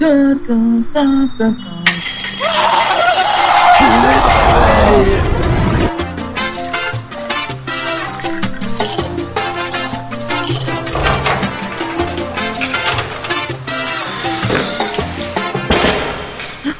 哥哥哥哥哥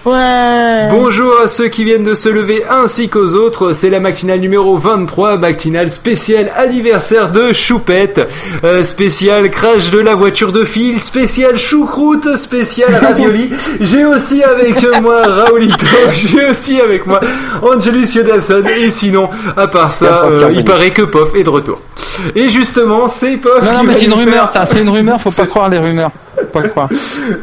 Ouais. Bonjour à ceux qui viennent de se lever ainsi qu'aux autres, c'est la matinale numéro 23, matinale spéciale anniversaire de Choupette, euh, spécial crash de la voiture de fil, spécial choucroute, spécial ravioli. J'ai aussi avec moi Raoulito, j'ai aussi avec moi Angelus Yodasson, et sinon, à part ça, euh, il paraît que Pof est de retour. Et justement, c'est Pof Non, non, qui mais c'est une rumeur, ça, c'est une rumeur, faut pas croire les rumeurs. Pas croire.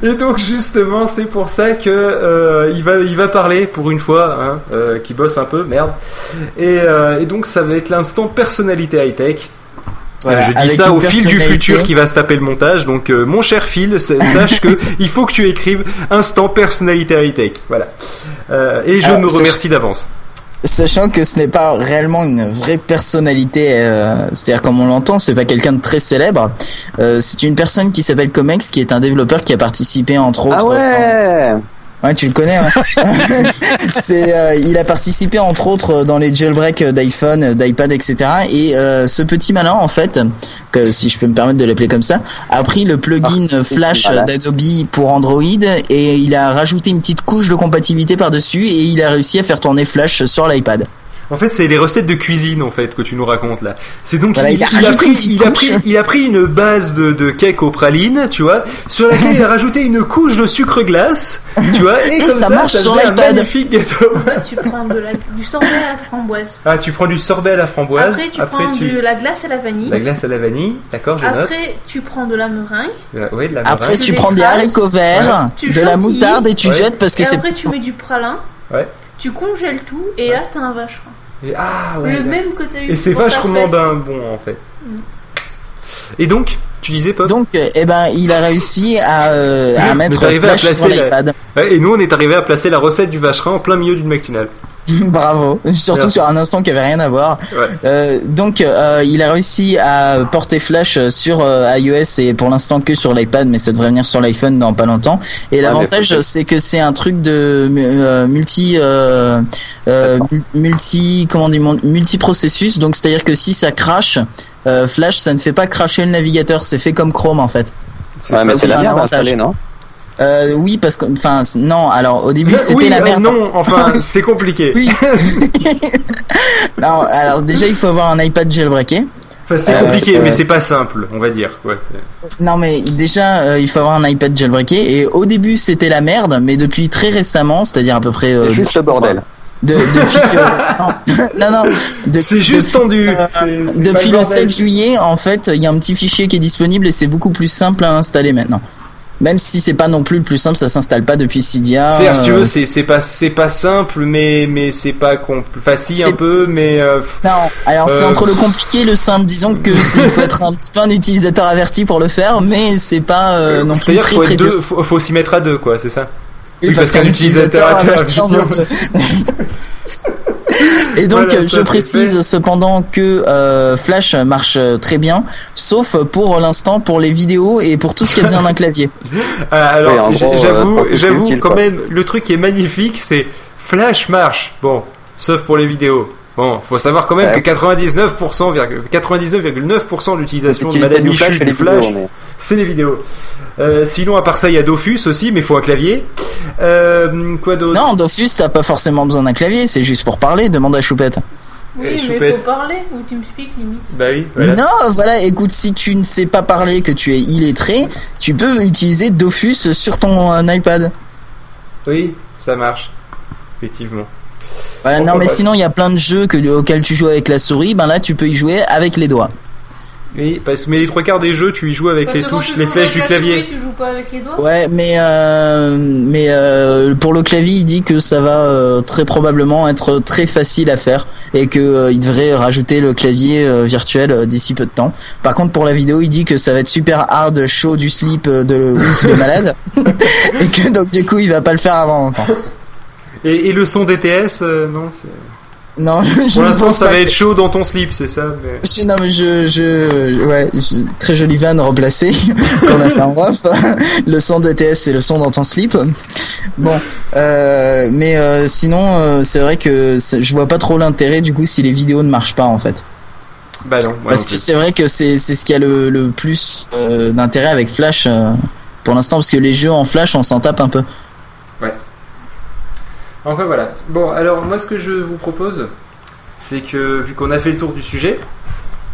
Et donc justement, c'est pour ça que euh, il va il va parler pour une fois, hein, euh, qui bosse un peu, merde. Et, euh, et donc ça va être l'instant personnalité high tech. Voilà, je dis ça au fil du futur qui va se taper le montage. Donc euh, mon cher Phil, sa- sache que il faut que tu écrives instant personnalité high tech. Voilà. Euh, et je Alors, me remercie d'avance. Sachant que ce n'est pas réellement une vraie personnalité, euh, c'est-à-dire comme on l'entend, c'est pas quelqu'un de très célèbre. Euh, c'est une personne qui s'appelle Comex, qui est un développeur qui a participé entre autres. Ah ouais dans- Ouais, tu le connais. Ouais. c'est, euh, il a participé entre autres dans les jailbreaks d'iPhone, d'iPad, etc. Et euh, ce petit malin, en fait, que si je peux me permettre de l'appeler comme ça, a pris le plugin Flash voilà. d'Adobe pour Android et il a rajouté une petite couche de compatibilité par-dessus et il a réussi à faire tourner Flash sur l'iPad. En fait, c'est les recettes de cuisine en fait que tu nous racontes là. C'est donc Voilà, il, il a il a rajouté pris, il a pris, il a pris une base de, de cake aux pralines, tu vois, sur laquelle il a rajouté une couche de sucre glace, tu vois, et, Et comme ça ça, marche ça sur un magnifique gâteau. Tu prends de la, du sorbet à la framboise. Ah, tu prends du sorbet à la framboise. Après, tu prends de la glace à la vanille. la glace à la vanille, d'accord, je note. Après, tu prends de la meringue. Euh, ouais, de la Après, meringue. tu Tu prends des haricots verts, tu de la moutarde et tu Ouais. jettes parce que c'est. après, tu mets du pralin. Ouais. Tu congèles tout. Et là, t'as un vacherin. Et, ah ouais. Le même que t'as eu Et c'est vachement ben bon en fait. Mm. Et donc, tu disais pas Donc, euh, eh ben, il a réussi à, euh, à mettre arrivé à Flash sur placer la- l'iPad. Ouais, Et nous, on est arrivé à placer la recette du vacherin en plein milieu d'une matinale. Bravo, surtout Merci. sur un instant qui avait rien à voir. Ouais. Euh, donc, euh, il a réussi à porter Flash sur euh, iOS et pour l'instant que sur l'iPad, mais ça devrait venir sur l'iPhone dans pas longtemps. Et l'avantage, faut- c'est que c'est un truc de euh, multi, euh, euh, mu- multi, comment on dit, multi processus. Donc, c'est-à-dire que si ça crache, euh, Flash, ça ne fait pas cracher le navigateur, c'est fait comme Chrome en fait. Ouais, mais c'est la merde non? Euh, oui, parce que, enfin, non. Alors, au début, Euh, c'était oui, la euh, merde. non, enfin, c'est compliqué. Oui. non, alors déjà, il faut avoir un iPad jailbreaké. Enfin, c'est Euh, compliqué, euh, mais c'est pas simple, on va dire. Ouais, Non, mais déjà, euh, il faut avoir un iPad jailbreaké. Et au début, c'était la merde, mais depuis très récemment, c'est-à-dire à peu près. euh, C'est juste le bordel. De, depuis. euh, non, non, non. de- c'est juste depuis- tendu. c'est- c'est pas Depuis le bordel. 7 juillet, en fait, il y a un petit fichier qui est disponible et c'est beaucoup plus simple à installer maintenant. Même si c'est pas non plus le plus simple, ça s'installe pas depuis Cydia. C'est-à-dire, si tu euh, veux, c'est c'est pas c'est pas simple, mais mais c'est pas compl- facile C'est- un peu, mais euh, Non, alors c'est Euh, entre le compliqué et le simple. Disons que c'est- il faut être un petit peu un utilisateur averti pour le faire, mais c'est pas euh, non plus très faut, très deux, faut, faut s'y mettre à deux, quoi, c'est ça? Oui, oui, parce qu'un utilisateur averti en intervient. veut deux. Et donc, Voilà, euh, je précise fait. cependant que euh, Flash marche euh, très bien, sauf pour l'instant pour les vidéos et pour tout ce qui a besoin d'un clavier. Ah, alors, Oui, euh, j'avoue, quand même, le truc qui est magnifique, c'est Flash marche. Bon, sauf pour les vidéos. Bon, faut savoir quand même Ouais. que 99%, virgule- 99,9% de l'utilisation de Madame et du Flash, vidéos, mais- c'est les vidéos. Euh, sinon, à part ça, il y a Dofus aussi, mais il faut un clavier. Euh, quoi d'autre? Non, Dofus, t'as pas forcément besoin d'un clavier, c'est juste pour parler. Demande à Choupette. Oui, mais choupette. faut parler ou tu me speak limite. Bah oui, voilà. Non, voilà, écoute, si tu ne sais pas parler, que tu es illettré, tu peux utiliser Dofus sur ton euh, iPad. Oui, ça marche. Effectivement. Voilà, non, mais sinon, il y a plein de jeux que, auxquels tu joues avec la souris, ben là, tu peux y jouer avec les doigts. Oui, parce que mais les trois quarts des jeux, tu y joues avec Parce les touches, les flèches du la clavier. souris, tu joues pas avec les doigts Ouais, mais euh, mais euh, pour le clavier, il dit que ça va euh, très probablement être très facile à faire et que euh, il devrait rajouter le clavier euh, virtuel euh, d'ici peu de temps. Par contre, pour la vidéo, il dit que ça va être super hard, chaud, du slip, euh, de ouf, de malade, et que donc du coup, il va pas le faire avant longtemps. Et, et le son DTS, euh, non c'est- Non, je Pour l'instant, ça va être chaud dans ton slip, c'est ça mais... Je- non mais je, je, ouais, je- très jolie vanne replacée qu'on a fait en off. le son de TS c'est le son dans ton slip. Bon, euh, mais euh, sinon euh, c'est vrai que je vois pas trop l'intérêt du coup si les vidéos ne marchent pas en fait. Bah non, moi Parce que c'est vrai que c'est c'est ce qui a le, le plus euh, d'intérêt avec Flash euh, pour l'instant parce que les jeux en Flash on s'en tape un peu. Enfin voilà. Bon, alors moi ce que je vous propose, c'est que vu qu'on a fait le tour du sujet,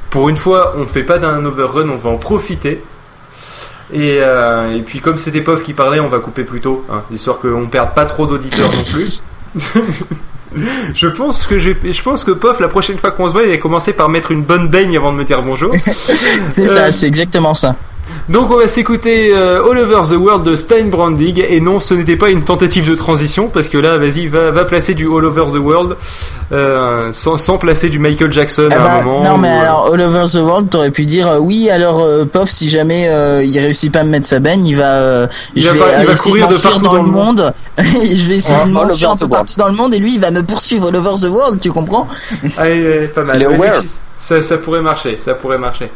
pour une fois on fait pas d'un overrun, on va en profiter. Et, euh, et puis comme c'était POF qui parlait, on va couper plus tôt, hein, histoire qu'on perde pas trop d'auditeurs non plus. je pense que j'ai- je pense que POF la prochaine fois qu'on se voit, il va commencer par mettre une bonne baigne avant de me dire bonjour. C'est Euh, ça, c'est exactement ça. Donc on va s'écouter euh, All Over the World de Steinbranding et non ce n'était pas une tentative de transition parce que là vas-y va, va placer du All Over the World euh, sans, sans placer du Michael Jackson Ah à bah, un moment. non mais ou, euh, alors All Over the World t'aurais pu dire euh, oui alors euh, Pof si jamais euh, il réussit pas à me mettre sa baigne il va euh, Il je va vais pas- il euh, va essayer courir de partout dans dans le monde. je vais essayer Oh, de m'enfuir un peu partout dans le monde et lui il va me poursuivre All Over the World tu comprends? Allez, pas mal. Ça, ça pourrait marcher, ça pourrait marcher.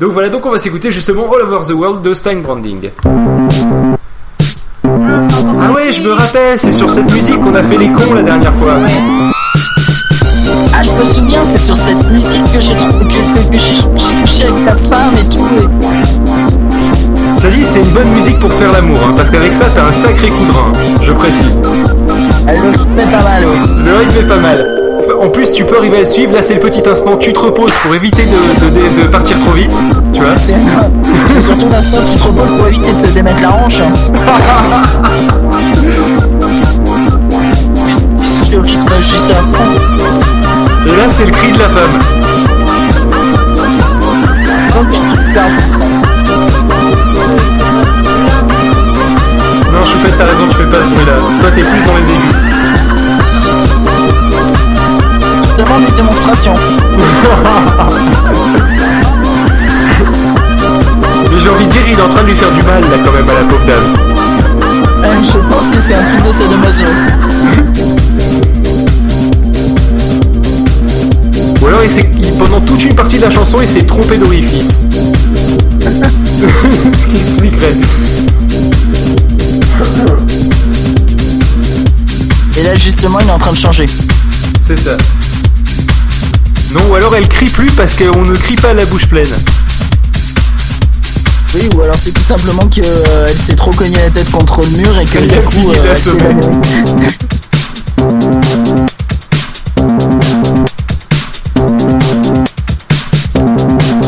Donc voilà, donc on va s'écouter justement All Over the World de Steinbranding. Ah ouais, je me rappelle, c'est sur cette musique qu'on a fait les cons la dernière fois. Ah je me souviens c'est sur cette musique que j'ai trouvé que, j'ai couché avec ta femme et tout et- Ça dit, c'est une bonne musique pour faire l'amour, hein, parce qu'avec ça, t'as un sacré coup de rein, je précise. Ah, le rythme est pas mal. Le rythme est pas mal. En plus, tu peux arriver à le suivre. Là, c'est le petit instant. Tu te reposes pour éviter de, de- de- de partir trop vite. Tu vois C'est surtout l'instant où tu te reposes pour éviter de te démettre la hanche. juste. Et là, c'est le cri de la femme. Non, Choupette, t'as raison, tu fais pas ce bruit-là. Toi, t'es plus dans les aigus. Démonstration. Mais j'ai envie de dire, il est en train de lui faire du mal, là, quand même, à la pauvre dame. Euh, je pense que c'est un truc de sadomaso. Ou alors, il s'est- il- pendant toute une partie de la chanson, il s'est trompé d'orifice. ce qui expliquerait. Et là, justement, il est en train de changer. C'est ça. Non, ou alors elle crie plus parce qu'on ne crie pas à la bouche pleine. Oui, ou alors c'est tout simplement qu'elle s'est trop cognée la tête contre le mur et que Elle du a coup, euh, elle s'est.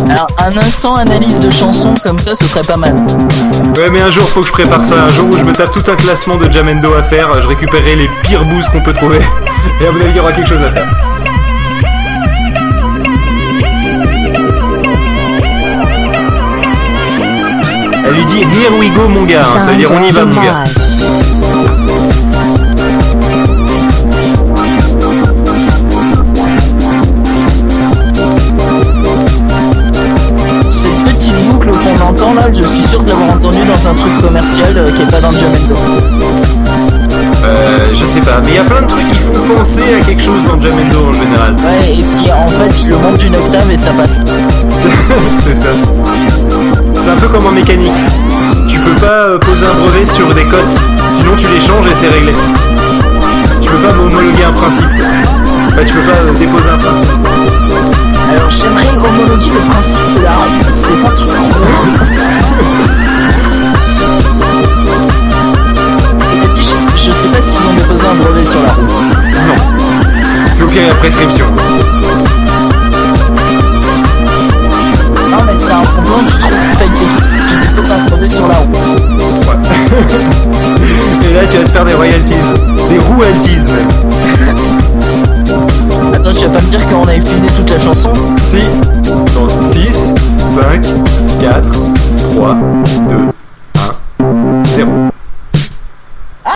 Alors, un instant analyse de chanson comme ça, ce serait pas mal. Ouais, mais un jour, faut que je prépare ça. Un jour où je me tape tout un classement de Jamendo à faire, je récupérerai les pires boosts qu'on peut trouver. Et à mon avis, il y aura quelque chose à faire. Lui dit Here we go, mon gars. hein. Ça veut dire on y va, mon gars. Cette petite boucle qu'on entend là, je suis sûr de l'avoir entendue dans un truc commercial euh, qui est pas dans le Jamendo. Euh, je sais pas. Mais il y a plein de trucs qui font penser à quelque chose dans Jamendo en général. Ouais, et puis en fait, il le monte d'une octave et ça passe. C'est c'est ça. C'est un peu comme en mécanique. Tu peux pas euh, poser un brevet sur des cotes, sinon tu les changes et c'est réglé. Tu peux pas homologuer un principe. Bah, tu peux pas euh, déposer un principe. Alors j'aimerais homologuer le principe de la rue. C'est un truc gros. Et puis, je, sais- je sais pas s'ils ont déposé un brevet sur la roue. Non. Puis au pire, il y a prescription. Faire des royalties. Des royalties même. Attends, tu vas pas me dire qu'on a épuisé toute la chanson Si. Dans 6, 5, 4, 3, 2, 1, 0.